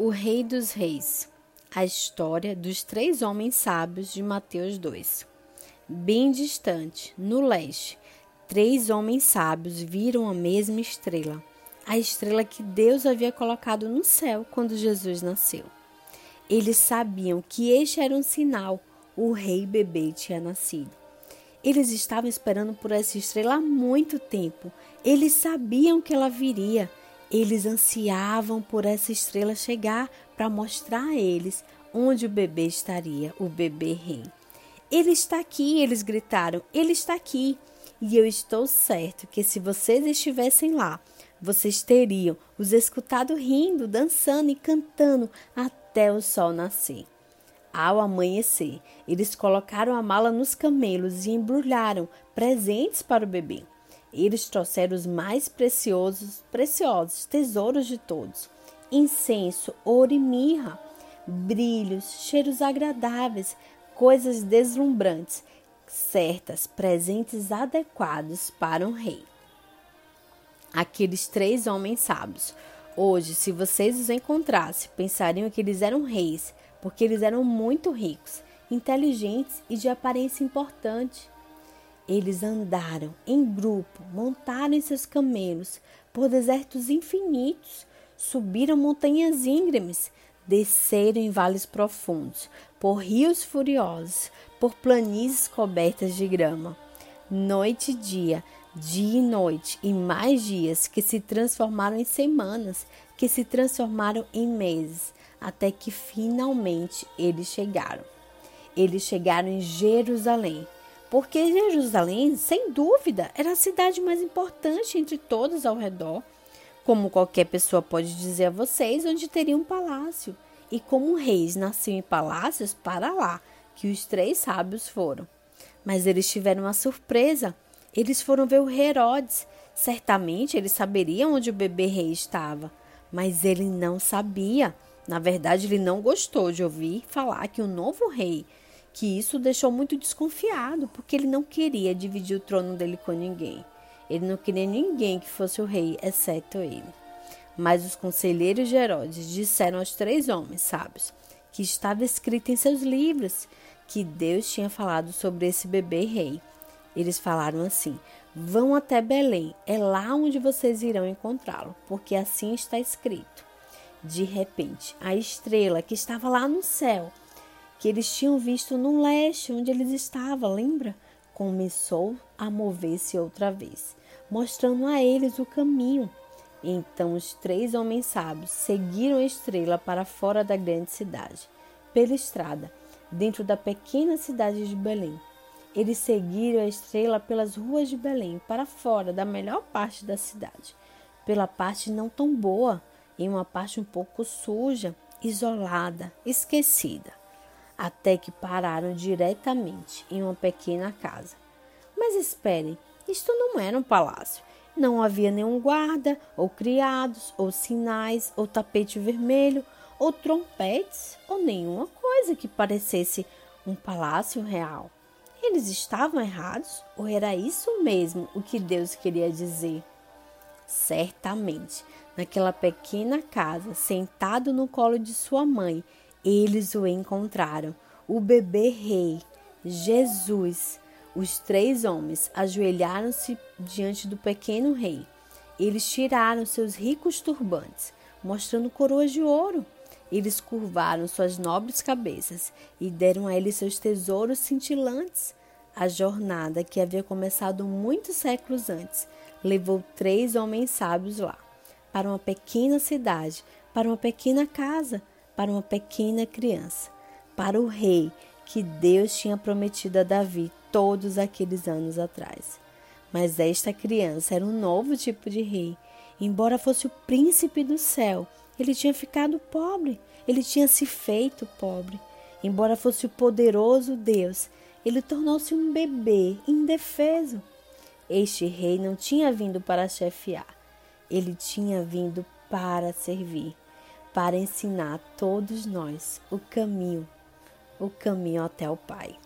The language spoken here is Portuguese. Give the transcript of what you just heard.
O Rei dos Reis. A história dos três homens sábios de Mateus 2. Bem distante, no leste, três homens sábios viram a mesma estrela, a estrela que Deus havia colocado no céu quando Jesus nasceu. Eles sabiam que este era um sinal, o rei bebê tinha nascido. Eles estavam esperando por essa estrela há muito tempo. Eles sabiam que ela viria eles ansiavam por essa estrela chegar para mostrar a eles onde o bebê estaria, o bebê rei. Ele está aqui, eles gritaram, ele está aqui. E eu estou certo que se vocês estivessem lá, vocês teriam os escutado rindo, dançando e cantando até o sol nascer. Ao amanhecer, eles colocaram a mala nos camelos e embrulharam presentes para o bebê. Eles trouxeram os mais preciosos, preciosos tesouros de todos: incenso, ouro e mirra, brilhos, cheiros agradáveis, coisas deslumbrantes, certas, presentes adequados para um rei. Aqueles três homens sábios, hoje, se vocês os encontrassem, pensariam que eles eram reis, porque eles eram muito ricos, inteligentes e de aparência importante. Eles andaram em grupo, montaram em seus camelos por desertos infinitos, subiram montanhas íngremes, desceram em vales profundos, por rios furiosos, por planícies cobertas de grama. Noite e dia, dia e noite, e mais dias que se transformaram em semanas, que se transformaram em meses, até que finalmente eles chegaram. Eles chegaram em Jerusalém porque Jerusalém, sem dúvida, era a cidade mais importante entre todas ao redor. Como qualquer pessoa pode dizer a vocês, onde teria um palácio. E como reis nasciam em palácios, para lá que os três sábios foram. Mas eles tiveram uma surpresa. Eles foram ver o Herodes. Certamente ele saberia onde o bebê rei estava, mas ele não sabia. Na verdade, ele não gostou de ouvir falar que o novo rei que isso deixou muito desconfiado, porque ele não queria dividir o trono dele com ninguém. Ele não queria ninguém que fosse o rei, exceto ele. Mas os conselheiros de Herodes disseram aos três homens sábios que estava escrito em seus livros que Deus tinha falado sobre esse bebê rei. Eles falaram assim: Vão até Belém, é lá onde vocês irão encontrá-lo, porque assim está escrito. De repente, a estrela que estava lá no céu que eles tinham visto no leste, onde eles estavam, lembra? Começou a mover-se outra vez, mostrando a eles o caminho. Então os três homens sábios seguiram a estrela para fora da grande cidade, pela estrada, dentro da pequena cidade de Belém. Eles seguiram a estrela pelas ruas de Belém, para fora da melhor parte da cidade, pela parte não tão boa, em uma parte um pouco suja, isolada, esquecida até que pararam diretamente em uma pequena casa. Mas esperem, isto não era um palácio. Não havia nenhum guarda, ou criados, ou sinais, ou tapete vermelho, ou trompetes, ou nenhuma coisa que parecesse um palácio real. Eles estavam errados? Ou era isso mesmo o que Deus queria dizer? Certamente, naquela pequena casa, sentado no colo de sua mãe, eles o encontraram, o bebê rei, Jesus. Os três homens ajoelharam-se diante do pequeno rei. Eles tiraram seus ricos turbantes, mostrando coroas de ouro. Eles curvaram suas nobres cabeças e deram a ele seus tesouros cintilantes. A jornada, que havia começado muitos séculos antes, levou três homens sábios lá, para uma pequena cidade, para uma pequena casa, para uma pequena criança, para o rei que Deus tinha prometido a Davi todos aqueles anos atrás. Mas esta criança era um novo tipo de rei. Embora fosse o príncipe do céu, ele tinha ficado pobre, ele tinha se feito pobre. Embora fosse o poderoso Deus, ele tornou-se um bebê indefeso. Este rei não tinha vindo para chefiar, ele tinha vindo para servir para ensinar a todos nós o caminho, o caminho até o Pai.